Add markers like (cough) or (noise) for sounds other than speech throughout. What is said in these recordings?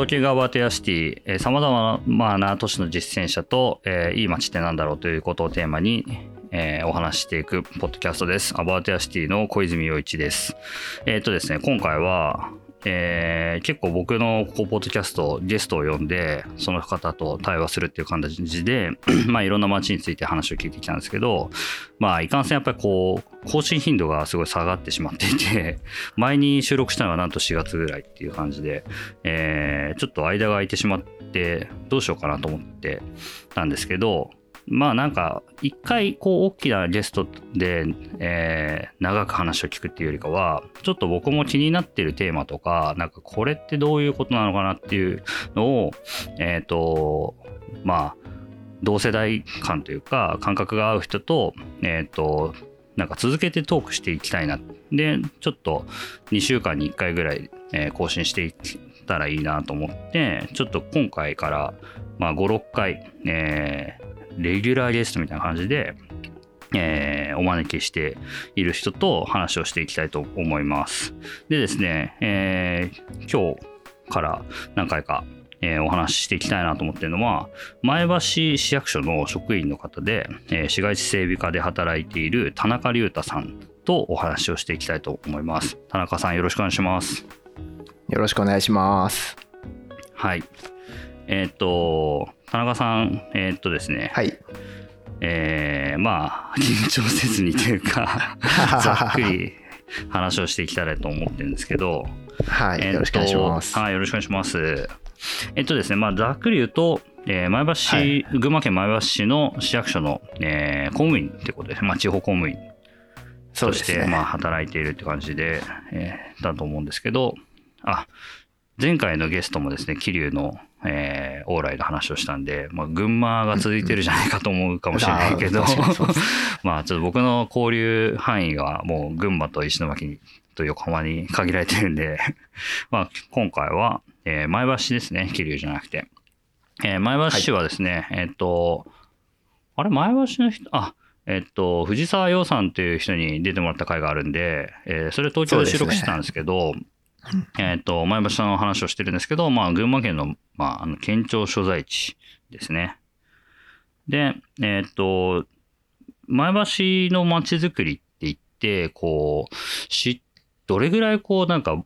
東京ガーバーテアシティ、えー、様々な都市の実践者と、えー、いい街ってなんだろうということをテーマに、えー、お話していくポッドキャストです。アバーテアシティの小泉洋一です。えっ、ー、とですね、今回は、えー、結構僕のこうポッドキャストゲストを呼んでその方と対話するっていう感じで (clears throat) まあいろんな街について話を聞いてきたんですけどまあいかんせんやっぱりこう更新頻度がすごい下がってしまっていて (laughs) 前に収録したのはなんと4月ぐらいっていう感じで、えー、ちょっと間が空いてしまってどうしようかなと思ってたんですけどまあなんか一回こう大きなゲストで、えー、長く話を聞くっていうよりかはちょっと僕も気になってるテーマとかなんかこれってどういうことなのかなっていうのをえっ、ー、とまあ同世代間というか感覚が合う人とえっ、ー、となんか続けてトークしていきたいな。でちょっと2週間に1回ぐらい、え、更新していったらいいなと思ってちょっと今回からまあ56回、えー、レギュラーゲストみたいな感じで、えー、お招きしている人と話をしていきたいと思います。でですね、えー、今日から何回か、えー、お話ししていきたいなと思ってるのは、前橋市役所の職員の方で、えー、市街地整備課で働いている田中隆太さんとお話をしていきたいと思います。田中さんよろしくお願いします。よろしくお願いします。はい。えっ、ー、と、田中さん、えー、っとですね、はい。えー、まあ、(laughs) 緊張せずにというか (laughs) ざっくり話をしていきたいと思ってるんですけど、はい、よろしくお願いします。はい、よろしくお願いします。えっとですね、まあ、ざっくり言うと、えー、前橋市、はい、群馬県前橋市の市役所の、えー、公務員ってことです。まあ、地方公務員として、ね、まあ、働いているって感じで、えー、だと思うんですけど、あ、前回のゲストもですね、桐生のえー、往来の話をしたんで、まあ、群馬が続いてるじゃないかと思うかもしれないけど、(laughs) まあちょっと僕の交流範囲がもう群馬と石巻と横浜に限られてるんで (laughs) まあ今回は、えー、前橋ですね、桐生じゃなくて。えー、前橋市はですね、はい、えっ、と、あれ、前橋の人、あ、えっと、藤沢洋さんっていう人に出てもらった回があるんで、えー、それ東京で収録してたんですけど、えっ、と、前橋の話をしてるんですけど、まあ、群馬県の、まあ、あの、県庁所在地ですね。で、えっ、と、前橋の街づくりって言って、こう、し、どれぐらいこう、なんか、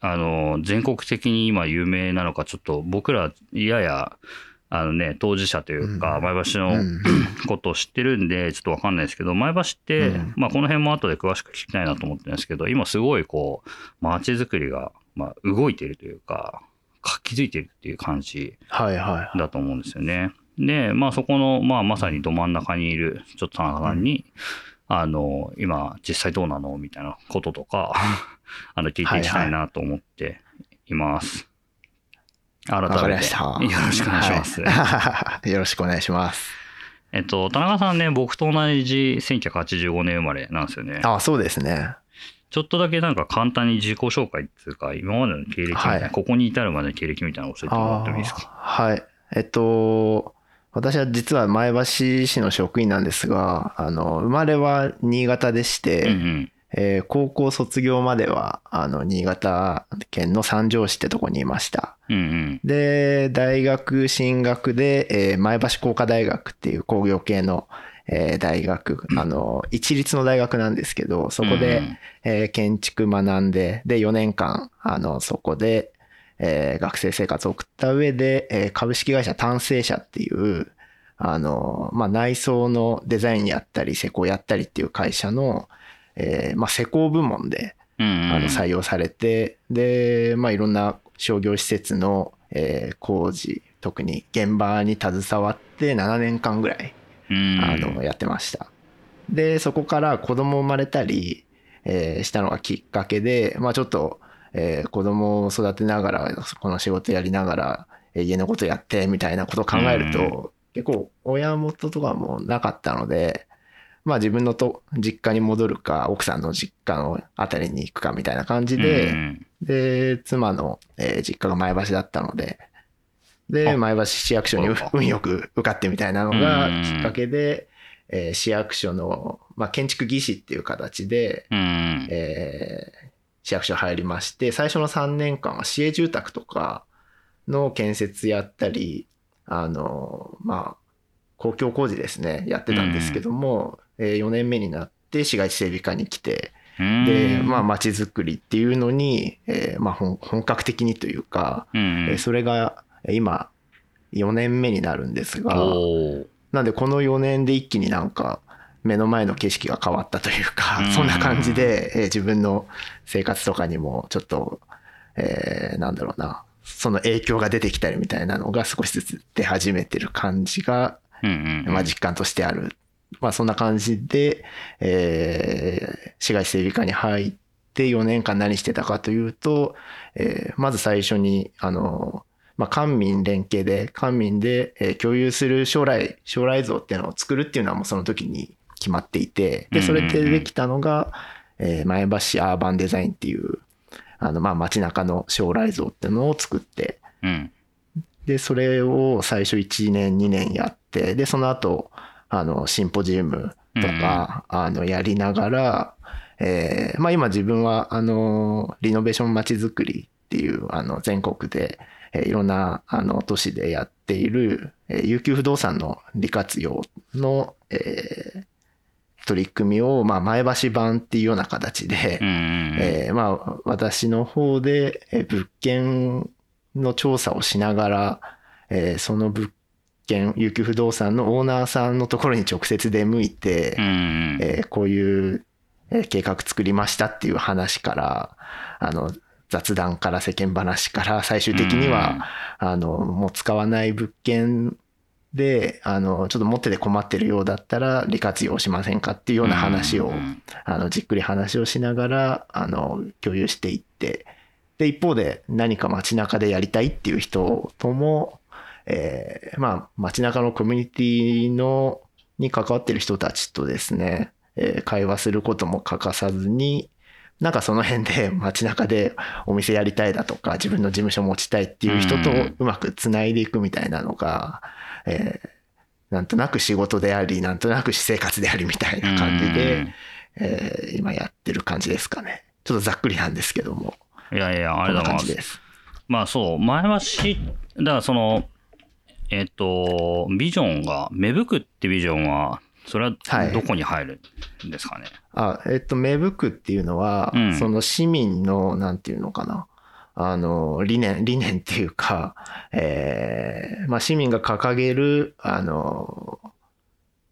あの、全国的に今有名なのか、ちょっと僕ら、やや、あのね、当事者というか、前橋の (clears throat) ことを知ってるんで、ちょっとわかんないですけど、前橋って、まあこの辺も後で詳しく聞きたいなと思ってるんですけど、今すごいこう、街づくりが、まあ動いているというか、活気づいてるっていう感じだと思うんですよね。で、まあそこの、まあまさにど真ん中にいる、ちょっと田中さんに、あの、今実際どうなのみたいなこととか、(laughs) あの、聞いていきたいなと思っています。改めて。よろしくお願いします。はい、(laughs) よろしくお願いします。えっと、田中さんね、僕と同じ1985年生まれなんですよね。あそうですね。ちょっとだけなんか簡単に自己紹介っていうか、今までの経歴みたいな、はい、ここに至るまでの経歴みたいなのを教えてもらってもいいですか？はい。えっと、私は実は前橋市の職員なんですが、あの、生まれは新潟でして、うんうんえー、高校卒業までは、あの、新潟県の三条市ってとこにいました。うんうん、で、大学進学で、えー、前橋工科大学っていう工業系の、えー、大学、あの、一律の大学なんですけど、そこで、うん、えー、建築学んで、で、4年間、あの、そこで、えー、学生生活を送った上で、えー、株式会社単成社っていう、あの、まあ、内装のデザインやったり、施工やったりっていう会社の、えー、まあ、施工部門で、あの採用されて、で、まあ、いろんな商業施設の、えー、工事、特に現場に携わって7年間ぐらい、あの、やってました。で、そこから子供生まれたり、えー、したのがきっかけで、まあ、ちょっと、えー、子供を育てながら、この仕事やりながら、家のことやってみたいなことを考えると、結構親元とかもなかったので、まあ自分のと実家に戻るか、奥さんの実家のあたりに行くかみたいな感じで、うん、で、妻の、えー、実家が前橋だったので、で、前橋市役所に運よく受かってみたいなのがきっかけで、えー、市役所の、まあ、建築技師っていう形で、うん、えー、市役所入りまして、最初の3年間は市営住宅とか、の建設やったり、あの、まあ、公共工事ですね、やってたんですけども、うん、えー、4年目になって市街地整備課に来て、で、まあ、街づくりっていうのに、えー、まあ、本格的にというか、うん、えー、それが今、4年目になるんですが、なんでこの4年で一気になんか、目の前の景色が変わったというか、そんな感じで、えー、自分の生活とかにもちょっと、えー、なんだろうな、その影響が出てきたりみたいなのが少しずつ出始めてる感じが、まあ実感としてある。まあそんな感じで、えー、市街地整備課に入って4年間何してたかというと、えー、まず最初に、あの、まあ、官民連携で、官民で共有する将来、将来像っていうのを作るっていうのはもうその時に決まっていて、で、それでできたのが、え前橋アーバンデザインっていう、あの、まあ、街中の将来像っていうのを作って、うん、で、それを最初1年、2年やって、で、その後、あの、シンポジウムとか、あの、やりながら、えー、まあ、今自分は、あの、リノベーション街づくりっていう、あの、全国で、えー、いろんな、あの、都市でやっている、えー、悠久不動産の利活用の、えー、取り組みを、まあ、前橋版っていうような形で、えー、まあ、私の方で、え物件の調査をしながら、えー、その物件、有給不動産のオーナーさんのところに直接出向いて、えー、こういう計画作りましたっていう話から、あの、雑談から世間話から最終的には、あの、もう使わない物件で、あの、ちょっと持ってて困ってるようだったら、利活用しませんかっていうような話を、あの、じっくり話をしながら、あの、共有していって、で、一方で何か街中でやりたいっていう人とも、えー、まあ、街中のコミュニティの、に関わってる人たちとですね、えー、会話することも欠かさずに、なんかその辺で (laughs) 街中でお店やりたいだとか、自分の事務所持ちたいっていう人とうまく繋いでいくみたいなのが、えー、なんとなく仕事であり、なんとなく私生活でありみたいな感じで、えー、今やってる感じですかね。ちょっとざっくりなんですけども。いやいや、あれだな。まあそう、前橋、だからその、えっ、ー、と、ビジョンが、芽吹くってビジョンは、それはどこに入るんですかね、はい、あ、えっ、ー、と、芽吹くっていうのは、うん、その市民の、なんていうのかな？あの、理念、理念っていうか、えー、まあ市民が掲げる、あの、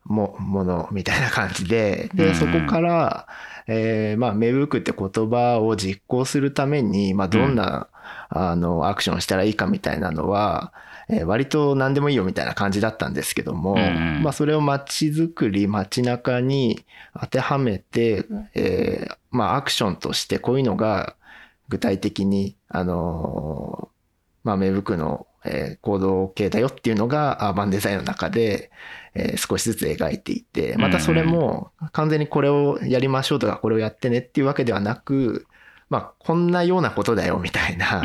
も、ものみたいな感じで、で、そこから、えー、まあ、芽吹くって言葉を実行するために、まあ、どんな、あの、アクションしたらいいかみたいなのは、えー、割と何でもいいよみたいな感じだったんですけども、まあ、それを街づくり、街中に当てはめて、えー、まあ、アクションとしてこういうのが具体的に、あのまあ、芽吹くの、えー、行動系だよっていうのがアーバンデザインの中で、えー、少しずつ描いていて、またそれも完全にこれをやりましょうとかこれをやってねっていうわけではなく、まあ、こんなようなことだよみたいな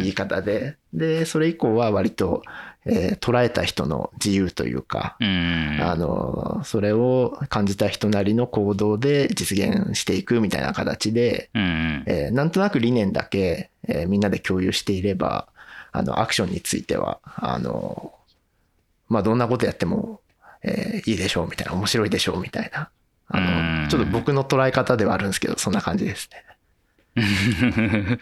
言い方で、で、それ以降は割と、えー、捉えた人の自由というか、あの、それを感じた人なりの行動で実現していくみたいな形で、えー、なんとなく理念だけ、えー、みんなで共有していれば、あの、アクションについては、あの、まあ、どんなことやっても、えー、いいでしょうみたいな、面白いでしょうみたいな、あの、ちょっと僕の捉え方ではあるんですけど、そんな感じですね。(laughs)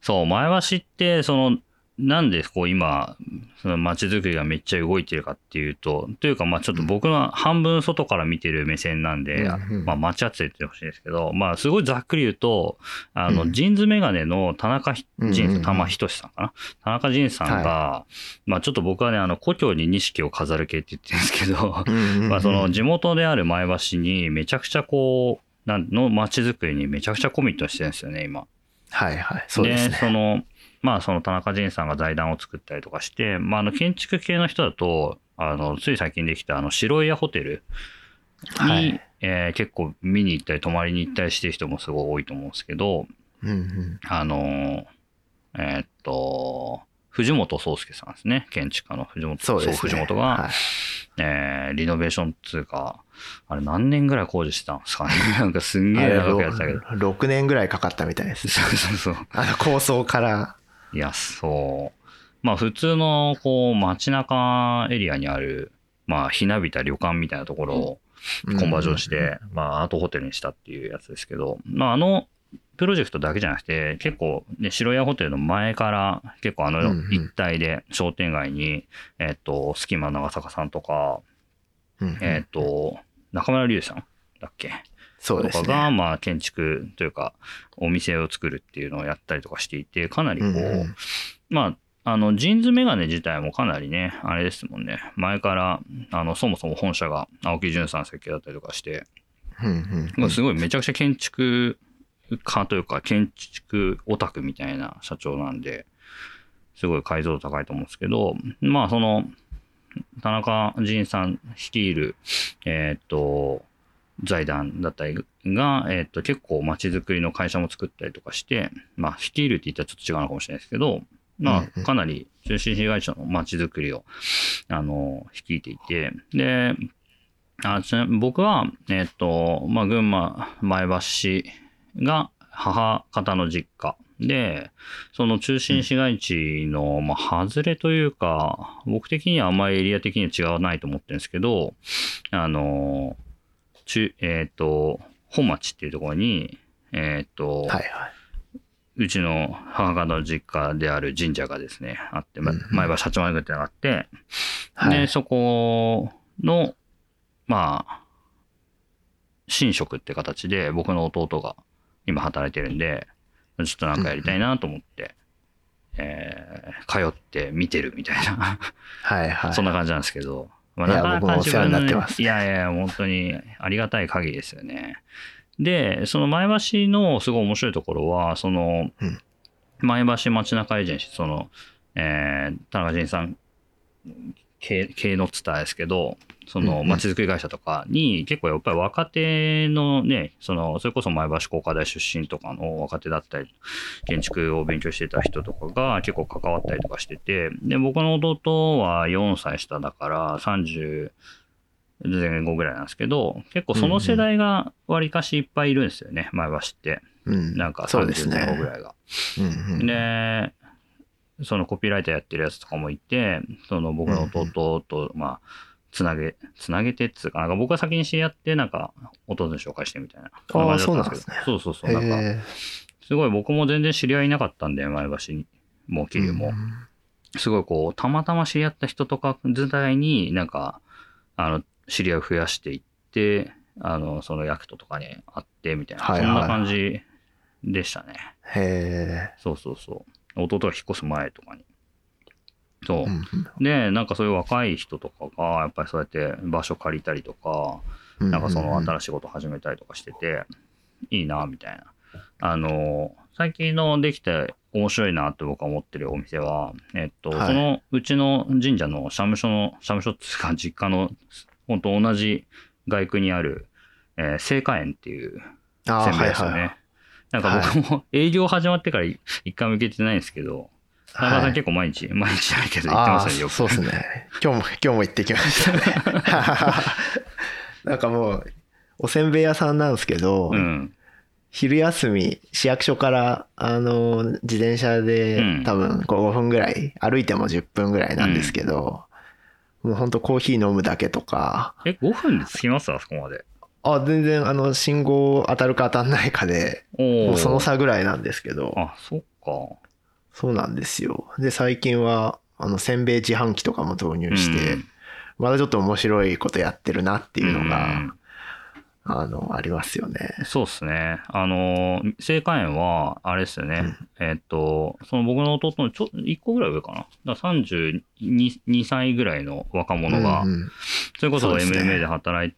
そう、前橋って、その、なんでこう今、その街づくりがめっちゃ動いてるかっていうと、というかまあちょっと僕の半分外から見てる目線なんで、まあ間違って言ってほしいですけど、まあすごいざっくり言うと、あの、ジーンズメガネの田中仁、玉仁さんかな？田中仁さんが、まあちょっと僕はね、あの、故郷に錦を飾る系って言ってるんですけど、まあその地元である前橋にめちゃくちゃこう、の街づくりにめちゃくちゃコミットしてるんですよね、今。はいはい。そうですね。で、その、まあその田中仁さんが財団を作ったりとかして、まああの建築系の人だと、あの、つい最近できたあの白い屋ホテルに、はい、えー、結構見に行ったり泊まりに行ったりしてる人もすごい多いと思うんですけど、うんうん、あの、えー、っと、藤本壮介さんですね。建築家の藤本、そうですね、藤本が、はい、えー、リノベーションっていうか、あれ何年ぐらい工事してたんですかね。(laughs) なんかすんげえ長くやってたけど。6年ぐらいかかったみたいです。そうそうそう。あの構想からいや、そまあ普通のこう街中エリアにある、まあひなびた旅館みたいなところをコンバージョンして、まあアートホテルにしたっていうやつですけど、まああのプロジェクトだけじゃなくて、結構ね、白屋ホテルの前から結構あのうんうん。一帯で商店街に、えっと、スキマ長坂さんとか、うんえっと、中村隆さんだっけ？そうですとかが、ね。まあ、建築というか、お店を作るっていうのをやったりとかしていて、かなりこう、うんうんまあ、あの、ジーンズメガネ自体もかなりね、あれですもんね、前から、あの、そもそも本社が青木淳さん設計だったりとかして、うんうん。まあすごいめちゃくちゃ建築家というか、建築オタクみたいな社長なんで、すごい解像度高いと思うんですけど、まあ、その、田中仁さん率いる、えーっと、財団だったりが、えーっと、結構街づくりの会社も作ったりとかして、まあ、率いるって言ったらちょっと違うのかもしれないですけど、まあ、かなり中心被害者の街づくりを、あの、率いていて、で、あ僕は、えっ、と、まあ、群馬、前橋市が母方の実家。で、その中心市街地の、まあ、外れというか、僕的にはあんまりエリア的には違わないと思ってるんですけど、あの、中、えっ、と、本町っていうところに、えっ、と、はいはい。うちの母方の実家である神社がですね、あって、ま前橋八幡宮ってのがあって、はい。で、そこの、まあ、神職って形で僕の弟が今働いてるんで、ちょっとなんかやりたいなと思って、えー通って見てるみたいな、はいはい。そんな感じなんですけど、まいや僕もお世話になってのますいやいや、本当にありがたい限りですよね。で、その前橋のすごい面白いところは、その、うん前橋街中エージェンシー、その、えー田中仁さん系系のツターですけど、そのうんうん街づくり会社とかに結構やっぱり若手のね、その、それこそ前橋工科大出身とかの若手だったり、建築を勉強してた人とかが結構関わったりとかしてて、で、僕の弟は4歳下だから30前後ぐらいなんですけど、結構その世代がわりかしいっぱいいるんですよね、前橋って。うんなんか30そうですね前後ぐらいが。で、そのコピーライターやってるやつとかもいて、その僕の弟と、まあ、つなげ、つなげてっつうか、なんか僕が先に知り合って、なんか、弟に紹介してみたいな。感じだったけどそうなんそうそうそう。なんか、へすごい僕も全然知り合いいなかったんで、前橋に。もう桐生も。すごいこう、たまたま知り合った人とか自体になんか、あの、知り合いを増やしていって、あの、その役ととかに会ってみたいな、はいはいそんな感じでしたね。へそうそうそう。弟が引っ越す前とかに。そうで、なんかそういう若い人とかが、やっぱりそうやって場所借りたりとか、うんなんかそのうん新しいこと始めたりとかしてて、いいな、みたいな。あの、最近のできて面白いなって僕は思ってるお店は、えっと、はいそのうちの神社の社務所の、社務所っていうか実家の、本当同じ外区にある、えー、聖火園っていうせんべいですよね。はいはいなんか僕も営業始まってから一回も行けてないんですけど、田中さん結構毎日、(laughs) 毎日じゃないけど行ってますよね、よく。そうですね。今日も、(laughs) 今日も行ってきましたね。(laughs) なんかもう、おせんべい屋さんなんですけど、うん。昼休み、市役所から、あの、自転車でうん多分5分ぐらい、歩いても10分ぐらいなんですけど、もうほんとコーヒー飲むだけとか、え、5分で着きます？あそこまで。あ、全然あの、信号当たるか当たんないかで。もうその差ぐらいなんですけど、あ、そっか。そうなんですよ。で、最近は、あの、せんべい自販機とかも導入して、うんまだちょっと面白いことやってるなっていうのが、うんあの、ありますよね。そうですね。あの、青果園は、あれですよね。えっと、その僕の弟のちょ、1個ぐらい上かな。だから32 2歳ぐらいの若者が、うんうんそれこそ MMA で働い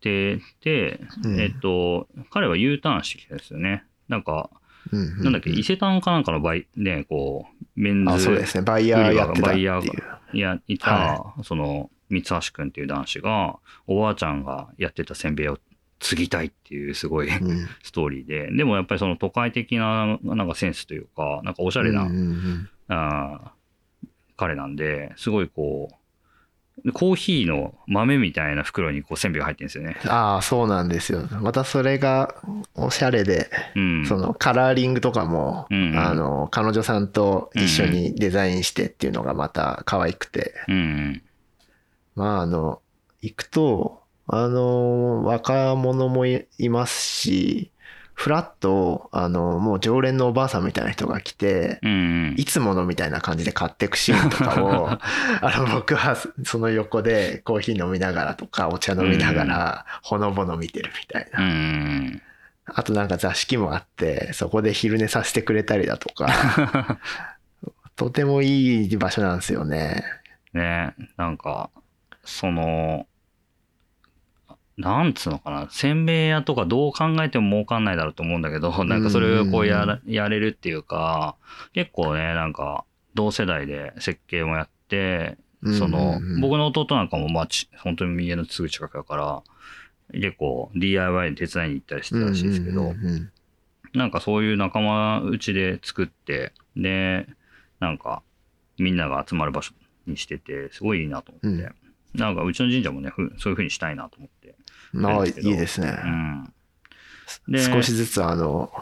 てて、うんえっと、彼は U ターンしてきたんですよね。なんか、うんうんなんだっけ、伊勢丹かなんかのバイ、ね、こう、メンズあ、そうですね。バイヤーやってたってバイヤーいう。いや、いた、その、三橋くんっていう男子が、おばあちゃんがやってたせんべいを継ぎたいっていうすごいうん (laughs) ストーリーで、でもやっぱりその都会的ななんかセンスというか、なんかおしゃれな、うんうんうんあー彼なんで、すごいこう、コーヒーの豆みたいな袋にこう線美が入ってるんですよね。ああ、そうなんですよ。またそれがおしゃれで、うん。そのカラーリングとかも、うんうんあの、彼女さんと一緒にデザインしてっていうのがまた可愛くて、うんうん。まああの、行くと、あの、若者もいいますし、フラッと、あの、もう常連のおばあさんみたいな人が来て、うんうん。いつものみたいな感じで買っていくシーンとかを、(laughs) あの、僕はその横でコーヒー飲みながらとか、お茶飲みながら、ほのぼの見てるみたいな。うんうんあとなんか座敷もあって、そこで昼寝させてくれたりだとか、(laughs) とてもいい場所なんですよね。ねなんか、その、なんつうのかな、せんべい屋とかどう考えても儲かんないだろうと思うんだけど、(laughs) なんかそれをこうやらやれるっていうか、結構ね、なんか同世代で設計もやって、その、僕の弟なんかもまあち、本当に家のすぐ近くだから、結構 DIY で手伝いに行ったりしてたらしいですけど、うんうんうんうん。なんかそういう仲間内で作って、で、なんかみんなが集まる場所にしてて、すごいいいなと思って、なんかうちの神社もね、ふそういう風にしたいなと思って。まあ、いいですね。うん。で少しずつあの、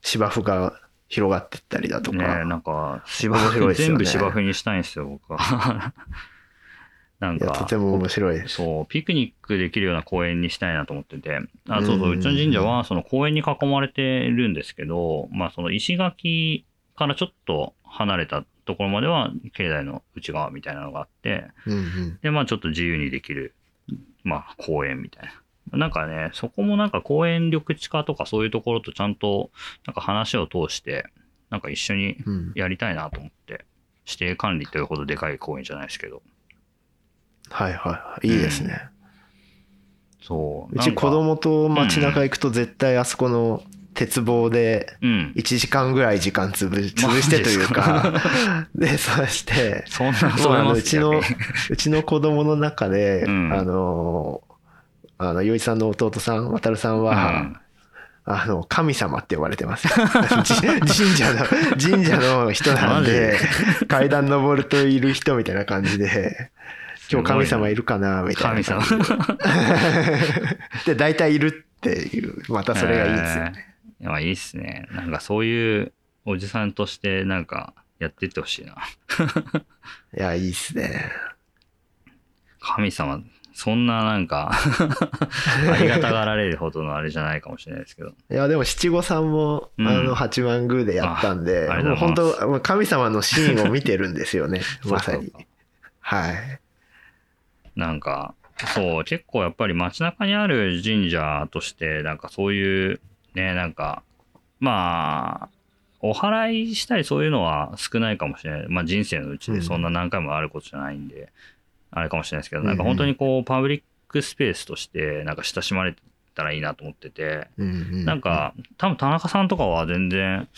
芝生が広がってったりだとねか。なんか芝生、ね全部芝生にしたいんですよ、僕は。(laughs) なんか、とても面白い。そう、ピクニックできるような公園にしたいなと思ってて、あそうそう、うんうちの神社はその公園に囲まれてるんですけど、まあその石垣からちょっと離れたところまでは境内の内側みたいなのがあって、うんうんで、まあちょっと自由にできる、まあ公園みたいな。なんかね、そこもなんか公園緑地化とかそういうところとちゃんとなんか話を通して、なんか一緒にうんやりたいなと思って、指定管理というほどでかい公園じゃないですけど。はいはいはい。いいですね。そう。うち子供と街中行くと絶対あそこの鉄棒でうん。1時間ぐらい時間潰 (laughs) 潰してというか、(laughs) で、そうして、そんな、そうあのうちのうちの子供の中で、うんあの、あの、洋一さんの弟さん、渡さんは、あの、神様って呼ばれてます。(laughs) じ神社の、神社の人なんで、階段登るといる人みたいな感じで、今日神様いるかなみたい神な様感。じで。で、大体いるっていう、またそれがいいですよね。えー。まあいいっすね。なんかそういうおじさんとしてなんかやっていってほしいな。いや、いいっすね。神様、そんななんか (laughs) ありがたがられるほどのあれじゃないかもしれないですけど。いや、でも七五三も、うんあの、八幡宮でやったんで、あありがもう本当、神様のシーンを見てるんですよね、(laughs) まさに。はい。なんか、そう、結構やっぱり街中にある神社として、なんかそういう、ね、なんか、まあ、お祓いしたりそういうのは少ないかもしれない。まあ人生のうちでそんな何回もあることじゃないんで、あれかもしれないですけど、なんか本当にこう、パブリックスペースとして、なんか親しまれたらいいなと思ってて、うんなん、か、多分田中さんとかは全然、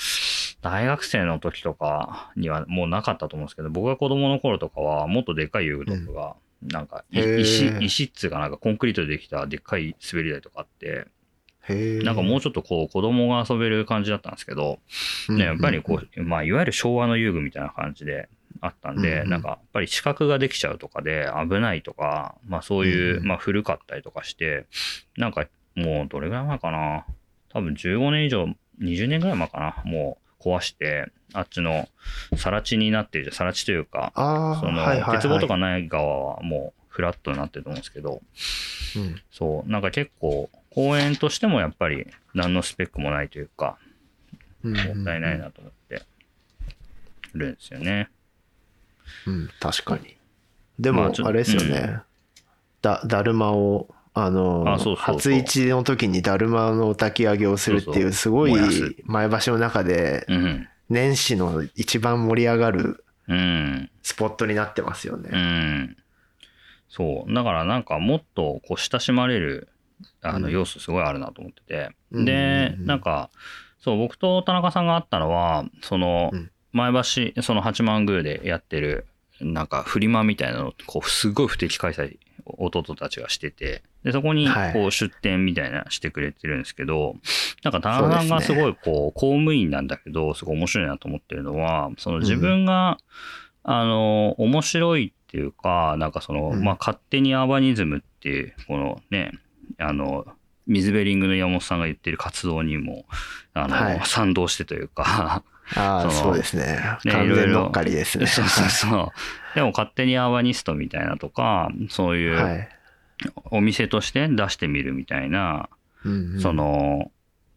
大学生の時とかにはもうなかったと思うんですけど、僕が子供の頃とかは、もっとでっかい遊具とかが、なんか石、石っつうかなんかコンクリートでできたでっかい滑り台とかあって、へなんかもうちょっとこう子供が遊べる感じだったんですけど、ね、やっぱりこう、まあ、いわゆる昭和の遊具みたいな感じであったんで、うんうんなんかやっぱり視覚ができちゃうとかで危ないとか、まあそういう、うんうんまあ古かったりとかして、なんかもうどれぐらい前かな？多分15年以上、20年ぐらい前かな？もう壊して、あっちの更地になってるじゃん、更地というか、そのはいはいはい、鉄棒とかない側はもうフラットになってると思うんですけど、うんそう、なんか結構公園としてもやっぱり何のスペックもないというか、うんもったいないなと思ってるんですよね。うん、確かに。でもまあれですよね。だ、だるまを、あの、初市の時にだるまの焚き上げをするっていう、すごい前橋の中で、うん。年始の一番盛り上がるうん。スポットになってますようね。ん。そう。だからなんかもっとこう親しまれるあのうん要素すごいあるなと思ってて。うんで、なんか、そう、僕と田中さんがあったのは、そのうん、前橋、その八幡宮でやってる、なんかフリマみたいなのを、こう、すごい不定期開催、弟たちがしてて、で、そこに、はい。こう、出店みたいなしてくれてるんですけど、なんか田中さんがすごい、こう、公務員なんだけど、すごい面白いなと思ってるのは、その自分が、あの、面白いってっていうか、なんかその、うん、まあ勝手にアーバニズムっていう、このね、あの、水ベリングの山本さんが言ってる活動にも、あの、はい、賛同してというかああ、そうですね。ね完全乗っかりですね。そうそうそう。でも勝手にアーバニストみたいなとか、そういう、お店として出してみるみたいな、はい、その、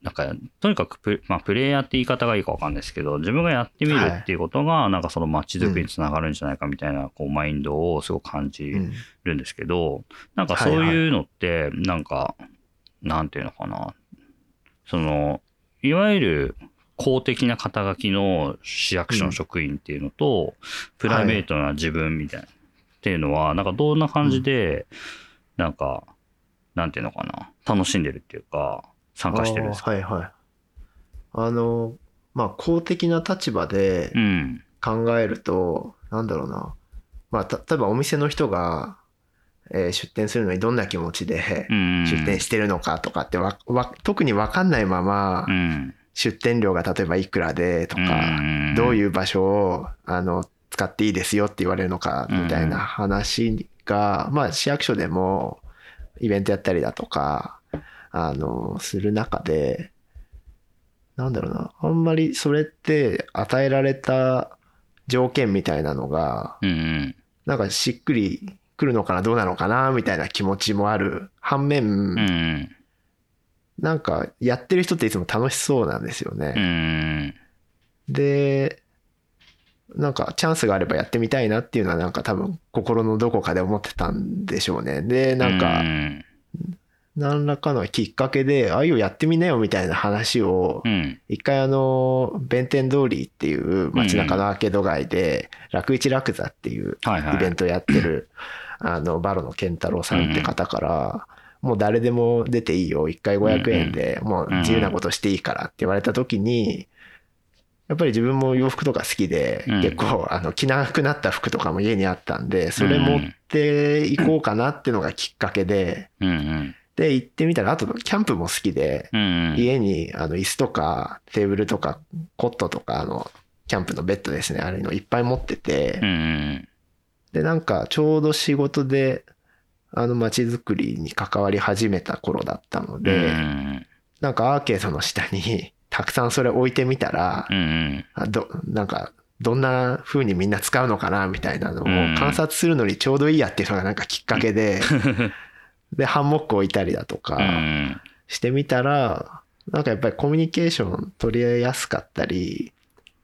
なんか、とにかくプ,、まあ、プレイヤーって言い方がいいかわかんないですけど、自分がやってみるっていうことが、なんかその街づくりにつながるんじゃないかみたいな、こう、マインドをすごく感じるんですけど、なんかそういうのって、なんか、なんていうのかな。その、いわゆる公的な肩書きの市役所の職員っていうのと、プライベートな自分みたいな、っていうのは、なんかどんな感じで、なんか、なんていうのかな、楽しんでるっていうか、参加してるんですか？はいはい。あの、まあ、公的な立場で考えると、うん、なんだろうな。まあ、例えばお店の人が、えー、出店するのにどんな気持ちで出店してるのかとかってわわ特に分かんないまま、出店料が例えばいくらでとか、どういう場所をあの使っていいですよって言われるのかみたいな話が、まあ市役所でもイベントやったりだとか、あの、する中で、なんだろうな、あんまりそれって与えられた条件みたいなのが、なんかしっくり来るのかな、どうなのかな、みたいな気持ちもある。反面、うん、なんか、やってる人っていつも楽しそうなんですよね。うん、で、なんかチャンスがあればやってみたいなっていうのはなんか多分心のどこかで思ってたんでしょうね。で、なんか、何らかのきっかけで、ああいうやってみなよみたいな話を、一回あの、弁天通りっていう街中のアーケード街で、楽一楽座っていうイベントやってる、あの、バロの健太郎さんって方から、もう誰でも出ていいよ。一回500円で、もう自由なことしていいからって言われた時に、やっぱり自分も洋服とか好きで、結構、あの、着なくなった服とかも家にあったんで、それ持っていこうかなっていうのがきっかけで、で、行ってみたら、あと、キャンプも好きで、家に、あの、椅子とか、テーブルとか、コットとか、あの、キャンプのベッドですね、あれのいっぱい持ってて、で、なんかちょうど仕事で、あの街づくりに関わり始めた頃だったので、なんかアーケードの下に (laughs) たくさんそれ置いてみたら、あどなんかどんな風にみんな使うのかなみたいなのを観察するのにちょうどいいやっていうのがなんかきっかけで、(laughs) で、ハンモック置いたりだとかしてみたら、なんかやっぱりコミュニケーション取りやすかったり、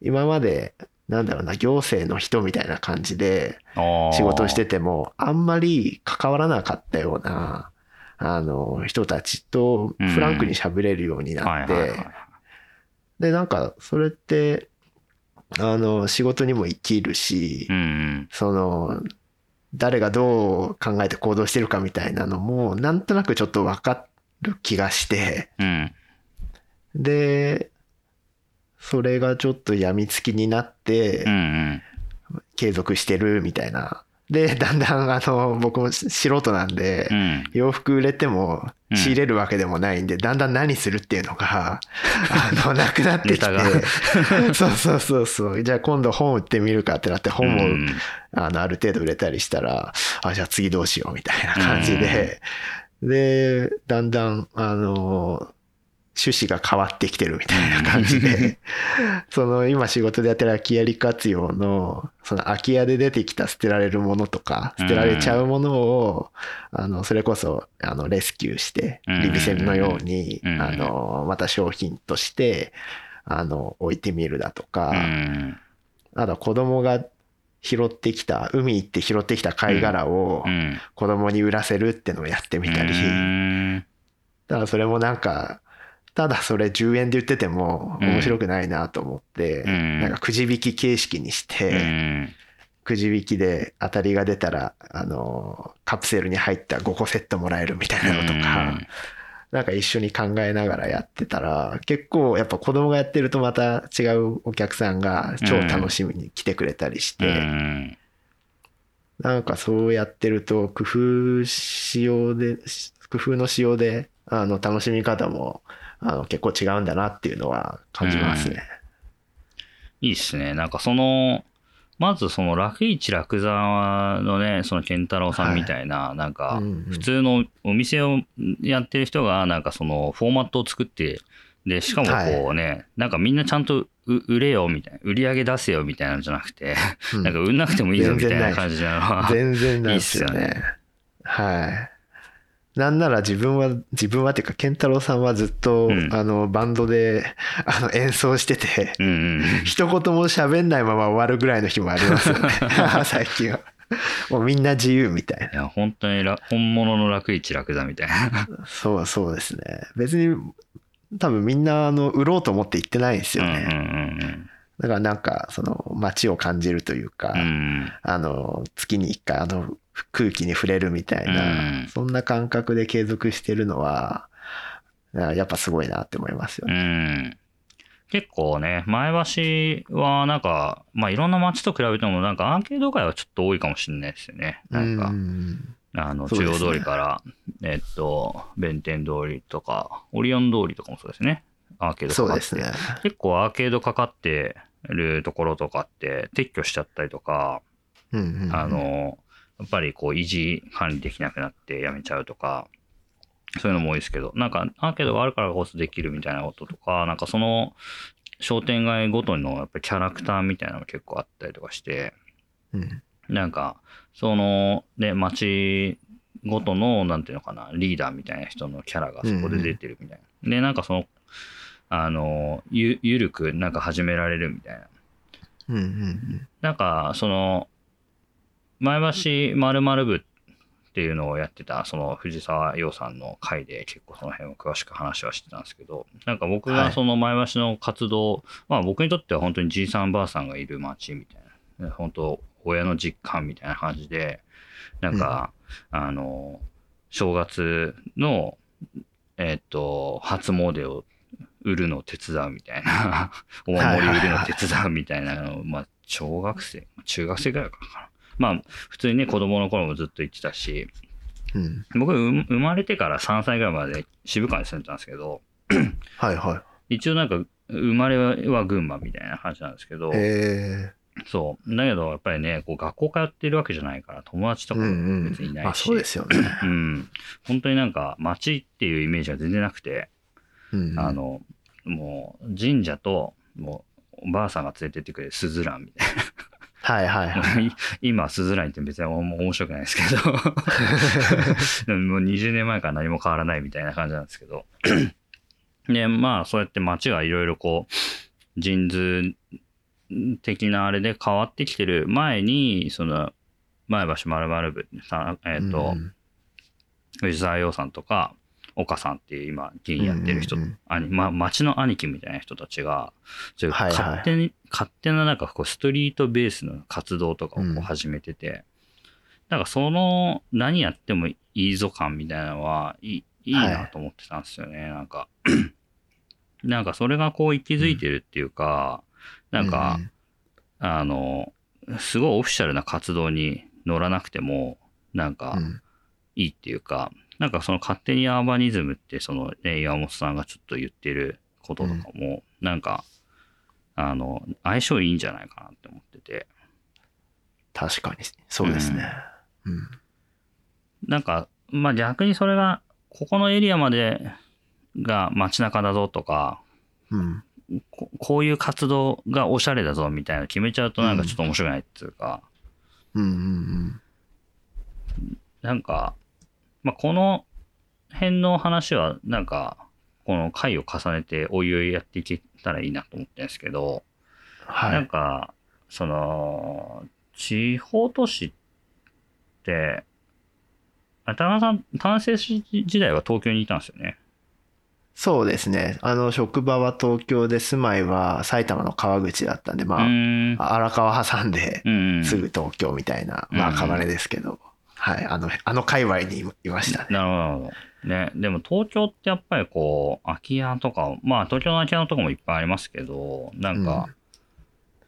今までなんだろうな、行政の人みたいな感じで仕事をしてても、あんまり関わらなかったような、あの、人たちとフランクに喋れるようになって、で、なんか、それって、あの、仕事にも生きるし、その、誰がどう考えて行動してるかみたいなのも、なんとなくちょっとわかる気がして、で、それがちょっと病みつきになって、継続してるみたいな。で、だんだんあの、僕も素人なんで、洋服売れても仕入れるわけでもないんで、だんだん何するっていうのが、(laughs) あの、なくなってきて、(laughs) そうそうそうそう、じゃあ今度本売ってみるかってなって本も、あの、ある程度売れたりしたら、あ、じゃあ次どうしようみたいな感じで、で、だんだん、あの、趣旨が変わってきてるみたいな感じで、(laughs) その今仕事でやってる空き家利活用の、その空き家で出てきた捨てられるものとか、捨てられちゃうものを、あの、それこそ、あの、レスキューして、リビセンのように、あの、また商品として、あの、置いてみるだとか、あと子供が拾ってきた、海行って拾ってきた貝殻を子供に売らせるってのをやってみたり、だからそれもなんか、ただそれ10円で売ってても面白くないなと思って、うん、なんかくじ引き形式にして、うん、くじ引きで当たりが出たら、あの、カプセルに入った5個セットもらえるみたいなのとか、うん、なんか一緒に考えながらやってたら、結構やっぱ子供がやってるとまた違うお客さんが超楽しみに来てくれたりして、なんかそうやってると工夫しようで、工夫のしようで、あの、楽しみ方もあの結構違うんだなっていうのは感じますね。うん、いいっすね。なんかその、まずその楽市楽座のね、その健太郎さんみたいな、はい、なんか普通のお店をやってる人がなんかそのフォーマットを作って、で、しかもこうね、はい、なんかみんなちゃんと売れよみたいな、売り上げ出せよみたいなのじゃなくて、うん、(laughs) なんか売んなくてもいいぞみたいな感じなのは、全然ないですよね。(laughs) はい。なんなら自分は、自分はっていうか、健太郎さんはずっと、うん、あの、バンドで、あの、演奏してて、うんうん、一言も喋んないまま終わるぐらいの日もありますよね。(laughs) (laughs) 最近は。もうみんな自由みたいな。いや、本当に本物の楽市楽座みたいな。(laughs) そうそうですね。別に、多分みんな、あの、売ろうと思って行ってないんですよね。うんうんうんだからなんかその街を感じるというか、うん、あの月に一回あの空気に触れるみたいな、うん、そんな感覚で継続してるのはやっぱすごいなって思いますよね。うん結構ね、前橋はなんか、まあいろんな街と比べてもなんかアーケード街はちょっと多いかもしれないですよね。なんか、あの、中央通りから、ね、えっと、弁天通りとか、オリオン通りとかもそうですね。アーケードかかって。そうですね。結構アーケードかかってるところとかって撤去しちゃったりとか、あの、やっぱりこう維持管理できなくなってやめちゃうとか、そういうのも多いですけど、なんかアーケードがあるからこそできるみたいなこととか、なんかその商店街ごとのやっぱりキャラクターみたいなのが結構あったりとかして、うん、なんか、その、ね、街ごとの、なんていうのかな、リーダーみたいな人のキャラがそこで出てるみたいな。うんうん、で、なんかその、あの、ゆ、ゆるくなんか始められるみたいな。うんうんうん、なんか、その、前橋まる部っていうのをやってた、その藤沢洋さんの回で結構その辺を詳しく話はしてたんですけど、なんか僕がその前橋の活動、はい、まあ僕にとっては本当にじいさんばあさんがいる町みたいな、本当親の実感みたいな感じで、なんか、うん、あの、正月の、えっ、と、初詣を売るのを手伝うみたいなお守り売るのを手伝うみたいなのを、まあ、小学生、中学生ぐらいかな。まあ、普通にね、子供の頃もずっと言ってたし、うん、僕、生まれてから3歳ぐらいまで渋川に住んでたんですけど、はいはい。一応なんか、生まれは群馬みたいな感じなんですけど、そう。だけど、やっぱりね、こう学校通ってるわけじゃないから、友達とかも別にいないし。うんうん、あ、そうですよね。うん。本当になんか、町っていうイメージは全然なくて、うんうん、あの、もう、神社と、もう、おばあさんが連れてってくれるスズランみたいな。はいはい、(laughs) はい、今、スズランって別に面白くないですけど。(laughs) もう20年前から何も変わらないみたいな感じなんですけど。で、まあ、そうやって街がいろいろこう、人図的なあれで変わってきてる前に、その、前橋まる部さん、えっ、ー、と、うん、藤沢洋さんとか、岡さんっていう今、議員やってる人、うんうんうん、ま、町の兄貴みたいな人たちが、そういう勝手に、はいはい、勝手ななんかこう、ストリートベースの活動とかをこう始めてて、うん、なんかその、何やってもいいぞ感みたいなのは、いい、いいなと思ってたんですよね、はい、なんか。(clears throat) なんかそれがこう息づいてるっていうか、うん、なんか、うんあの、すごいオフィシャルな活動に乗らなくても、なんか、いいっていうか、なんかその勝手にアーバニズムってそのね、岩本さんがちょっと言ってることとかも、なんか、あの、相性いいんじゃないかなって思ってて。確かに、そうですね。うん。なんか、まあ逆にそれが、ここのエリアまでが街中だぞとか、うん、ここういう活動がおしゃれだぞみたいな決めちゃうとなんかちょっと面白くないっていうか、うんうんうん、なんか、まあ、この辺の話は、なんか、この回を重ねておいおいやっていけたらいいなと思ってるんですけど、はい、なんか、その、地方都市って、田中さん、単成時代は東京にいたんですよね。そうですね。あの、職場は東京で、住まいは埼玉の川口だったんで、まあ、荒川挟んで、すぐ東京みたいな、まあ、かれですけど。はい、あの、あの界隈にいましたね。なるほど。ね、でも東京ってやっぱりこう、空き家とか、まあ東京の空き家のとこもいっぱいありますけど、なんか、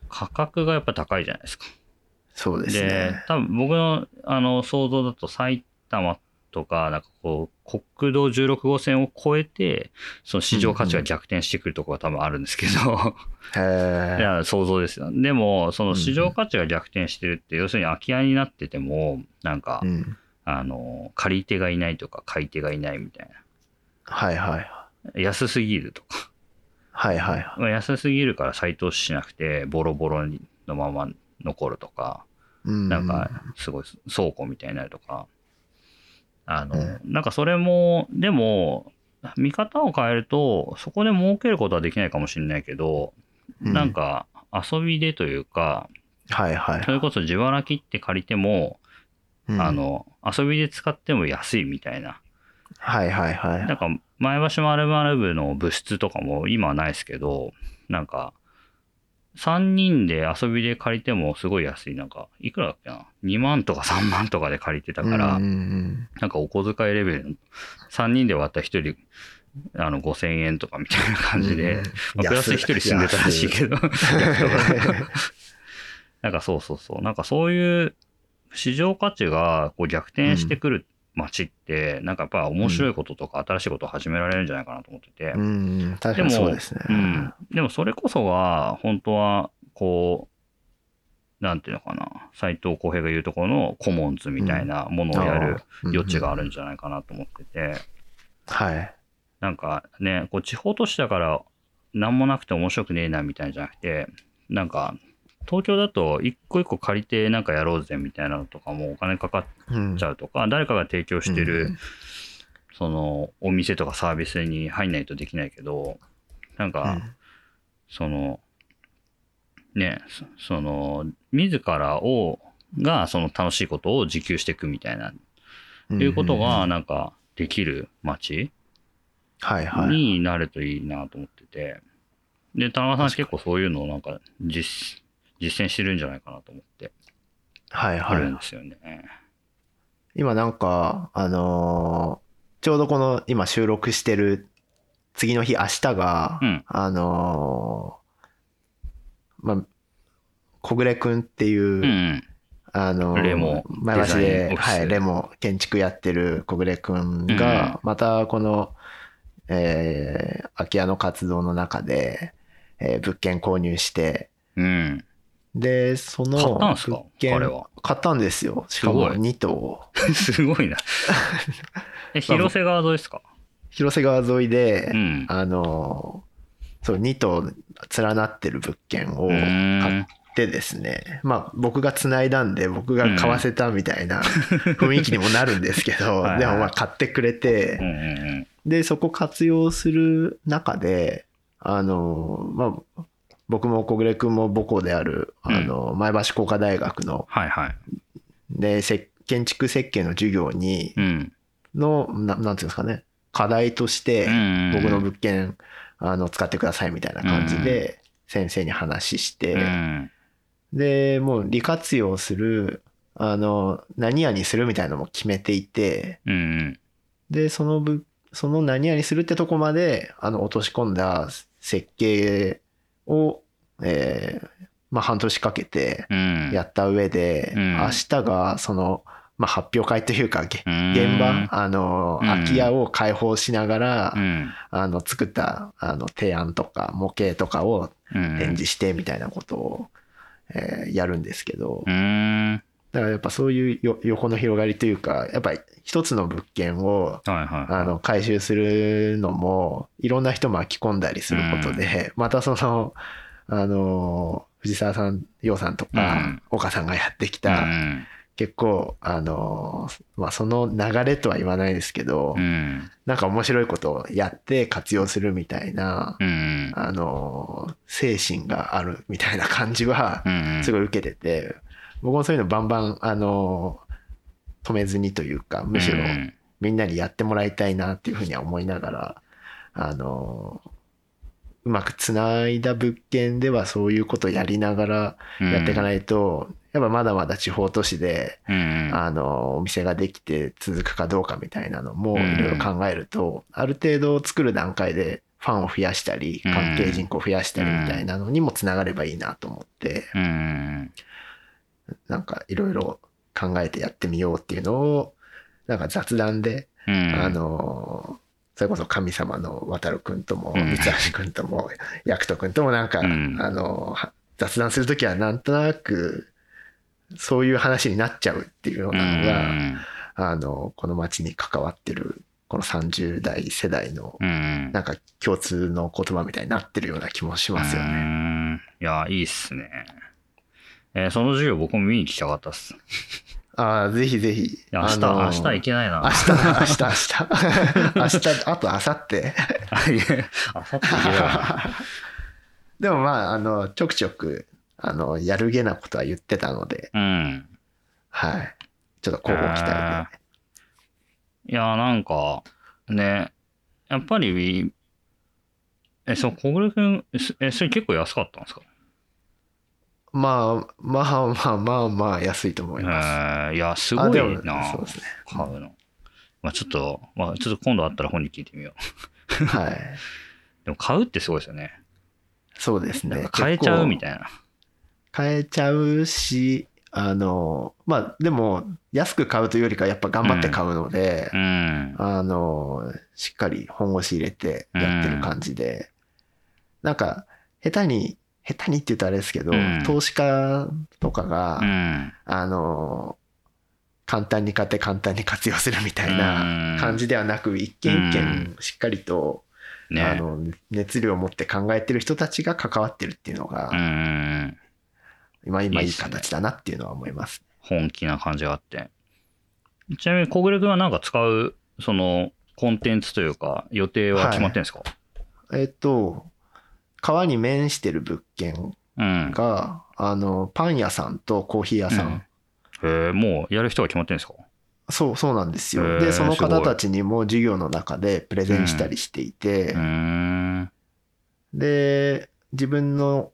価格がやっぱ高いじゃないですか。そうですね。で、多分僕のあの想像だと埼玉とか、なんかこう、国道16号線を越えて、その市場価値が逆転してくるところが多分あるんですけど、(laughs) いや、想像ですよ。でも、その市場価値が逆転してるって、要するに空き家になってても、なんか、うん。あの、借り手がいないとか、買い手がいないみたいはいはい。な。安すぎるとか。はいはい。まあ安すぎるから再投資しなくて、ボロボロのまま残るとか、うん。なんか、すごい倉庫みたいになるとか。あの、うなんかそれも、でも、見方を変えると、そこで儲けることはできないかもしれないけど、うんなんか遊びでというか、はいはい。それこそ自腹切って借りても、うんあ、の、遊びで使っても安いみたいな。はいはいはい。なんか、前橋丸々部の部室とかも今はないですけど、なんか、3人で遊びで借りてもすごい安い。なんか、いくらだっけな ?2 万とか3万とかで借りてたから、なんかお小遣いレベルの、3人で割った1人、あの、5000円とかみたいな感じで、うんまあプラス1人住んでたらしいけど、安なんかそうそうそう。なんかそうい。う市場価値がこう逆転してくる街って、なんかやっぱ面白いこととか新しいことを始められるんじゃないかなと思ってて。うん、確かにそうですね。うん。でもそれこそが、本当は、こう、なんていうのかな、斎藤浩平が言うところのコモンズみたいなものをやる余地があるんじゃないかなと思ってて、はい。なんかね、こう地方都市だから何もなくて面白くねえなみたいなじゃなくて、なんか、東京だと一個一個借りてなんかやろうぜみたいなのとかもお金かかっうんちゃうとか、誰かが提供してうるん、そのお店とかサービスに入んないとできないけど、なんか、その、ね、そその、自らを、が、その楽しいことを自給していくみたいな、うん。いうことが、うん。なんか、できる街。になるといいなと思ってて、で、田中さん結構そういうのをなんか実、実践してるんじゃないかなと思って、はいはいあるん。ですよね。今なんか、あのーちょうどこの今収録してる次の日明日が、うんあのーまあ、小暮くんっていう、うんうん。あのーレモ前橋で、はい、レモ建築やってる小暮くんが、またこの、えー空き家の活動の中で、えー物件購入して、うん。で、その買ったんすか？物件彼は買ったんですよ。しかもすごい2棟。(laughs) すごいな。え、(laughs) 広瀬川沿いですか？広瀬川沿いで、うん。あの、そう、2棟連なってる物件をう買ってですね、まあ僕が繋いだんで僕が買わせたみたいな雰囲気にもなるんですけど、(laughs) はいはいでもまあ買ってくれうんて、うんうん。で、そこ活用する中で、あの、まあ僕も小暮君も母校である、あの、前橋工科大学の、はいはい。で、せ建築設計の授業に、うん。の、ななんていうんですかね、課題として、僕の物件、あの、使ってくださいみたいな感じで、先生に話して、うん。で、もう利活用する、あの、何々するみたいなのも決めていて、うん。で、そのぶ、その何々するってとこまで、あの、落とし込んだ設計を、えーまあ、半年かけてうん。やった上で、うん明日が、その、まあ、発表会というか、現場、あの、うん空き家を開放しながら、うん。あの、作った、あの、提案とか模型とかをうん。展示してみたいなことを、えーやるんですけど、うん。だからやっぱそういうよ横の広がりというか、やっぱり一つの物件を。あの、回収するのも、いろんな人巻き込んだりすることで、またその、あの、藤沢さん、洋さんとうかん、岡さんがやってきうた、ん。結構、あの、まあ、その流れとは言わないですけど、うん。なんか面白いことをやって活用するみたいな、うん。あの、精神があるみたいな感じは、うん。すごい受けてて、僕もそういうのバンバン、あの、止めずにというか、むしろうん。みんなにやってもらいたいなっていうふうには思いながら、あの、うまくつないだ物件ではそういうことをやりながらやっていかないと、やっぱまだまだ地方都市で、うん。あの、お店ができて続くかどうかみたいなのもうん。いろいろ考えると、ある程度作る段階でファンを増やしたり、うん。関係人口を増やしたりみたいなのにもつながればいいなと思って、うん。なんかいろいろ考えてやってみようっていうのを、なんか雑談で、うん。あのそれこそ神様の渡るくんともうん。三橋くんとも薬人くんともなんか、うん。あのは雑談する時はなんとなくそういう話になっちゃうっていうようなのが、うん。あのこの町に関わってるこの30代世代のうん。なんか共通の言葉みたいになってるような気もしますようね。ん。いや、いいっすね。えーその授業僕も見に行きたかったっす。い (laughs) ああ、ぜひぜひ。や明日、あの明日行けないな。明日だ、明日、明日。(laughs) 明日、あと明後日。明後日行けないな。(laughs) でもまあ、あの、ちょくちょく、あの、やるげなことは言ってたので、うん。はい。ちょっと交互期待で。いや、なんか、ね、やっぱり、え、そう、小暮君、え、それ結構安かったんですか？まあ、まあまあまあまあ安いと思います。えーいや、すごいなそうですね。買うの。まあちょっと、まあちょっと今度あったら本に聞いてみよう。はい。(laughs) でも買うってすごいですよね。そうですね。買えちゃうみいたいな。買えちゃうし、あの、まあでも、安く買うというよりかやっぱ頑張って買うので、うん。あの、しっかり本腰入れてやってる感じで、なんか、下手に、下手にって言うとあれですけど、うん投資家とかが、うん。あの、簡単に買って簡単に活用するみたいな感じではなく、一件一件しっかりと、ねあの、熱量を持って考えてる人たちが関わってるっていうのがう、ん。今今いい形だなっていうのは思います。本気な感じがあって。ちなみに小暮君はなんか使う、その、コンテンツというか、予定は決まってんですか、えっと、川に面してる物件うん。が、あの、パン屋さんとコーヒー屋さん、へえもうやる人が決まってんですか？そう、そうなんですへよ。ーで、その方たちにも授業の中でプレゼンしたりしていて、うーん。で、自分の、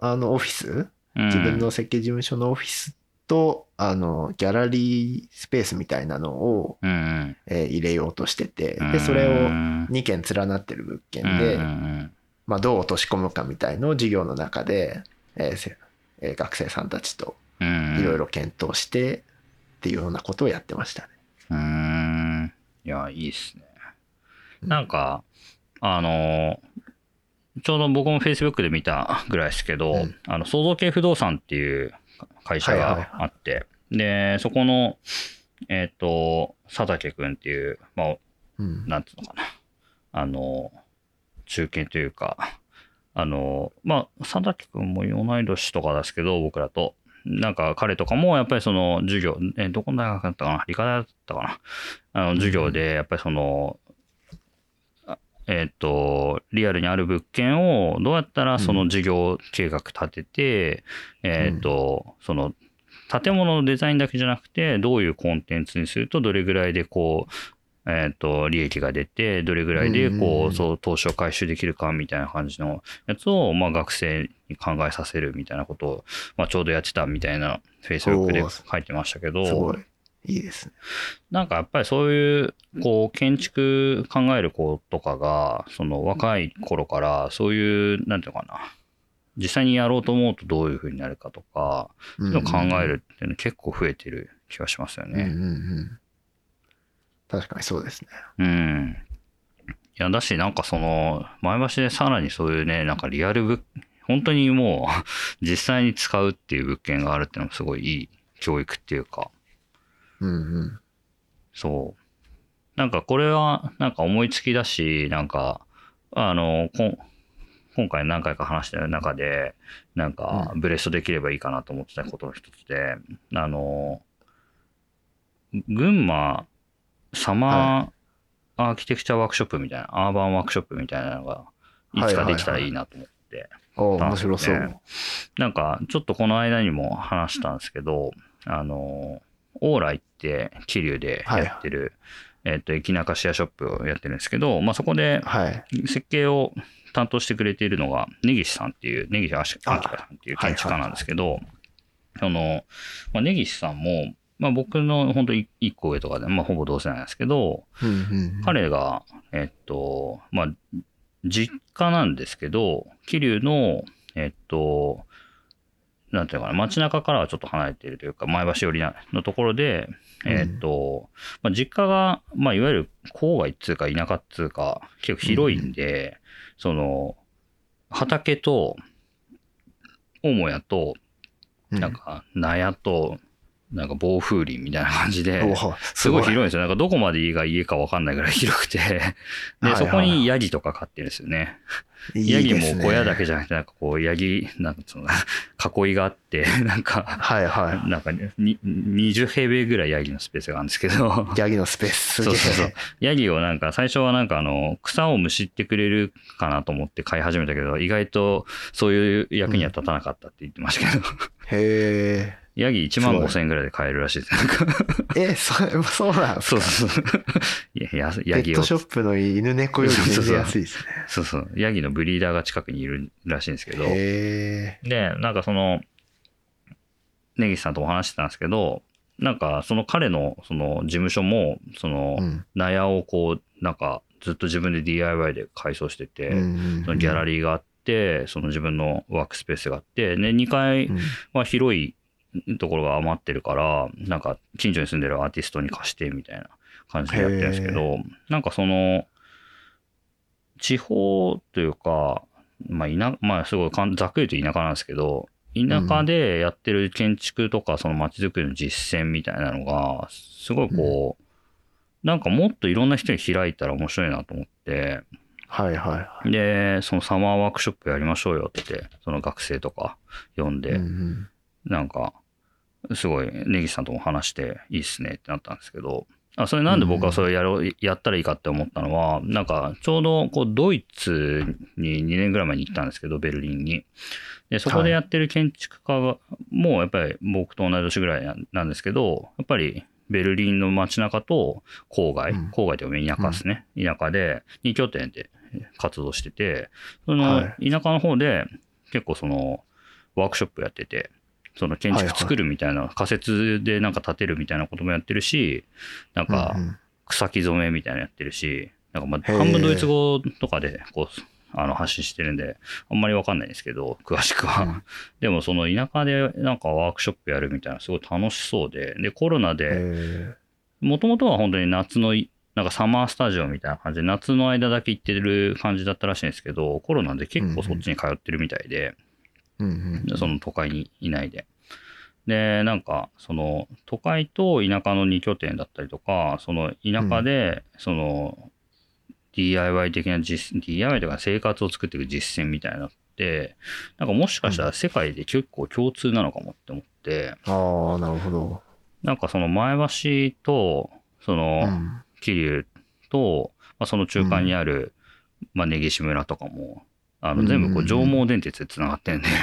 あの、オフィス、うん。自分の設計事務所のオフィスと、あの、ギャラリースペースみたいなのを、うんうん。えー入れようとしてて、うん。で、それを2件連なってる物件で、うんうんまあ、どう落とし込むかみたいのを授業の中で、えーせえー学生さんたちとうんうん。いろいろ検討してっていうようなことをやってましたね。うーん。いや、いいっすね。うんなんか、あの、ちょうど僕も Facebook で見たぐらいですけど、うんあの、創造系不動産っていう会社はいはいがあって、で、そこの、えっ、と、佐竹くんっていう、まあ、うん。なんつうのかな、あの、中堅というか、あの、まあ、佐竹くんも同い年とかですけど、僕らと。なんか彼とかもやっぱりその授業、え、どこの大学だったかな？理科大だったかな？あの授業でやっぱりその、あえっ、と、リアルにある物件をどうやったらその事業計画立てて、えっ、と、その建物のデザインだけじゃなくて、どういうコンテンツにするとどれぐらいでこう、えっ、と、利益が出て、どれぐらいでこう、そう、投資を回収できるかみたいな感じのやつを、まあ学生に考えさせるみたいなことを、まあちょうどやってたみたいな、Facebook でおー書いてましたけすごど、い。いいですね。なんかやっぱりそういう、こう、建築考える子とかが、その若い頃から、そういう、なんていうのかな、実際にやろうと思うとどういうふうになるかとか、そういうのを考えるっていうの結構増えてる気がしますようんうんうね。ん。確かにそうですね。うん。いや、だし、なんかその、前橋でさらにそういうね、なんかリアル物、本当にもう、(laughs) 実際に使うっていう物件があるっていうのもすごいいい教育っていうか、うんうん。そう。なんかこれは、なんか思いつきだし、なんか、あの、こん今回何回か話してる中で、なんかブレストできればいいかなと思ってたことの一つで、あの、群馬サマーアーキテクチャワークショップみたいな、アーバンワークショップみたいなのが、いつかできたらいいなと思って、お面白ねそう。なんか、ちょっとこの間にも話したんですけど、あの、オーライって桐生でやってる、えっ、と、駅中シェアショップをやってるんですけど、まあそこではい。設計を担当してくれているのが、根岸さんっていう、根岸あしああきらさんっていう建築家なんですけど、その、まあ、根岸さんも、まあ僕の本当に一個上とかで、まあほぼ同世代なんですけど。彼が、えっと、まあ、実家なんですけど、桐生の、えっと、なんていうのかな、街中からはちょっと離れているというか、前橋寄りのところで、えーっと、まあ、実家が、まあ、いわゆる郊外っつうか田舎っつうか、結構広いんで、その、畑と、母屋と、うんなんか、納屋と、なんか暴風林みたいな感じで、(laughs) おすごい広いんですよ。なんかどこまでが家かわかんないぐらい広くて、は (laughs) いで、はいそこにヤギとか飼ってるんですよね。いヤギも小屋だけじゃなくて、なんかこう、ヤギ、なんかその、囲いがあって、(laughs) なんか、はいはなんかね、に20平米ぐらいヤギのスペースがあるんですけど、い。ヤギのスペース。そうそうそう。ヤギをなんか、最初はなんかあの、草をむしってくれるかなと思って飼い始めたけど、意外とそういう役には立たなかったって言ってましたけど、へヤギ1万5千円ぐらいで買えるらしいです。え。え、そ (laughs) そうなんですか？そうそうヤギをペットショップの犬猫より全然安いですね。そうそう。ヤギのブリーダーが近くにいるらしいんですけど。へで、なんかその、根岸さんとお話してたんですけど、なんかその彼のその事務所も、その納屋をこう、なんかずっと自分で DIY で改装してて、うんそのギャラリーがあって、その自分のワークスペースがあって、で、2階うんは広いところが余ってるから、なんか近所に住んでるアーティストに貸してみたいな感じでやってるんですけど、なんかその、地方というか、まあ、田まあ、すごいざっくりと田舎なんですけど、田舎でやってる建築とか、その街づくりの実践みたいなのが、すごいこう、なんかもっといろんな人に開いたら面白いなと思って、はいはいはい。で、そのサマーワークショップやりましょうよって、その学生とか呼んで、うんうん。なんか、すごい、根岸さんとも話していいっすねってなったんですけど、あそれなんで僕はそれやろう、やったらいいかって思ったのは、なんか、ちょうどこうドイツに2年ぐらい前に行ったんですけど、ベルリンに。で、そこでやってる建築家が、もうやっぱり僕と同い年ぐらいななんですけど、やっぱりベルリンの街中と郊外、うん。郊外というか田舎ですね。田舎で2拠点で活動してて、そのは田舎の方で結構そのワークショップやってて、その建築作るみたいな、仮設でなんか建てるみたいなこともやってるし、なんか草木染めみたいなのやってるし、なんかまあ半分ドイツ語とかでこうあの発信してるんで、あんまりわかんないんですけど、詳しくは。うん。(laughs) でもその田舎でなんかワークショップやるみたいなすごい楽しそうで、で、コロナで、へもともとは本当に夏のい、なんかサマースタジオみたいな感じで、夏の間だけ行ってる感じだったらしいんですけど、コロナで結構そっちに通ってるみたいで、ーうんうんその都会にいないで。で、なんか、その、都会と田舎の2拠点だったりとか、その田舎で、その、DIY 的な実、DIY というか生活を作っていく実践みたいなのって、なんかもしかしたら世界で結構共通なのかもって思って、ああ、なるほど。なんかその前橋と、その、うん。桐生と、まあ、その中間にある、まあ、根岸村とかも、あのうん全部こう上毛電鉄でつながってるんで、(laughs)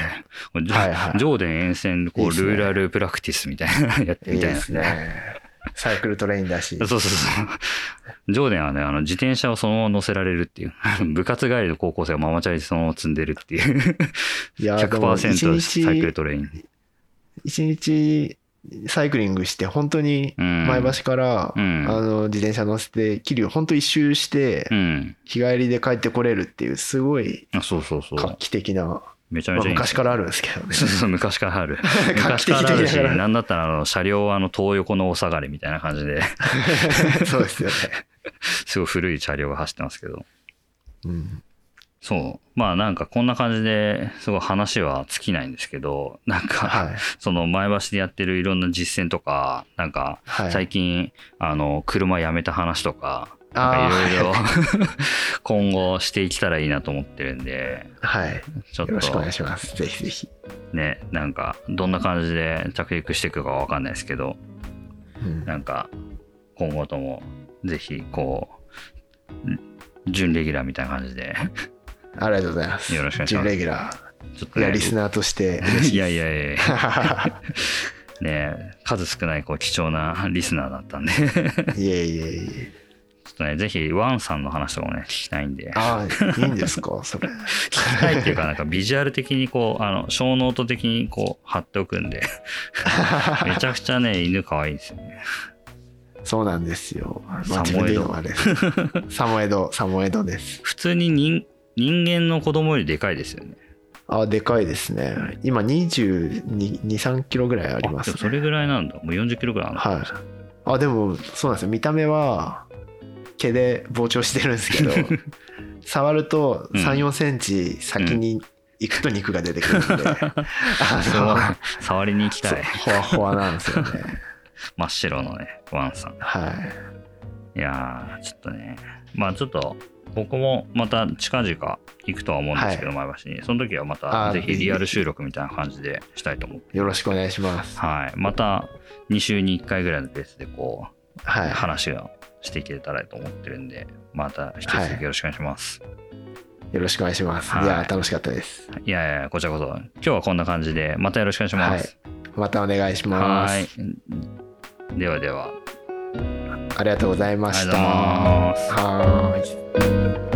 (laughs) 上電沿線こいうルーラルプラクティスみたいな (laughs) やってみたいな。すね。サイクルトレインだし。そうそうそう。上電はね、あの自転車をそのまま乗せられるっていう、部活帰りの高校生がママチャリでそのまま積んでるっていう、いや、でも一100%サイクル日、トレイン。一日サイクリングして、本当にうん前橋から、うんあの自転車乗せて、桐生本当一周してう、ん。日帰りで帰ってこれるっていう、すごいあそうそうそう。画期的な、まあめちゃめちゃいいんですよ昔からあるんですけどね。そうそう、昔からある。(laughs) 画昔期的からあるし、なんだったらあの車両はあの東横のお下がりみたいな感じで、(laughs) そうですよね。(laughs) すごい古い車両が走ってますけど。うん。そう。まあなんかこんな感じですごい話は尽きないんですけど、なんか、はい。その前橋でやってるいろんな実践とか、なんかはい最近、あの、車やめた話とか、なんあかいろいろ (laughs) 今後していけたらいいなと思ってるんで、はい。ちょっよろしくお願といします。ぜひぜひ。ね、なんかどんな感じで着陸していくかわかんないですけど、うんなんか今後ともぜひこう準レギュラーみたいな感じでありがとうございます。よろしくお願いします準レギュラー。いや、ちょっとねリスナーとしていやいやいや (laughs) ね数少ないこう貴重なリスナーだったんでちょっいえいえいえ。とねぜひワンちゃんの話とかもね聞きたいんでああ、いいんですか、それ。聞きたいっていうかなんかビジュアル的にこうあのショーノート的にこう貼っておくんで (laughs) めちゃくちゃね犬可愛いんですよねそうなんですよ。まあ、サモエド。サモエド、サモエドです。普通に人人間の子供よりでかいですよね。あでかいですね。今223キロぐらいあります、ね、それぐらいなんだ。もう40キロぐらいあるはい。あでもそうなんですよ。見た目は毛で膨張してるんですけど (laughs) 触ると3 4センチ先に行くと肉が出てくるんで、(laughs) 触りに行きたい。ほわほわなんですよね。(laughs) 真っ白のねワンさん。はい。いやちょっとね。まあちょっと僕もまた近々行くとは思うんですけど、はい、前橋にその時はまたぜひリアル収録みたいな感じでしたいと思ってよろしくお願いしますはいまた2週に1回ぐらいのペースでこう、はい、話をしていけたらと思ってるんでまた引き続きよろしくお願いします、はいよろしくお願いします。はい、いや、楽しかったです。いやいや、こちらこそ。今日はこんな感じで、またよろしくお願いします。はい、またお願いします。ではでは。ありがとうございました。はい。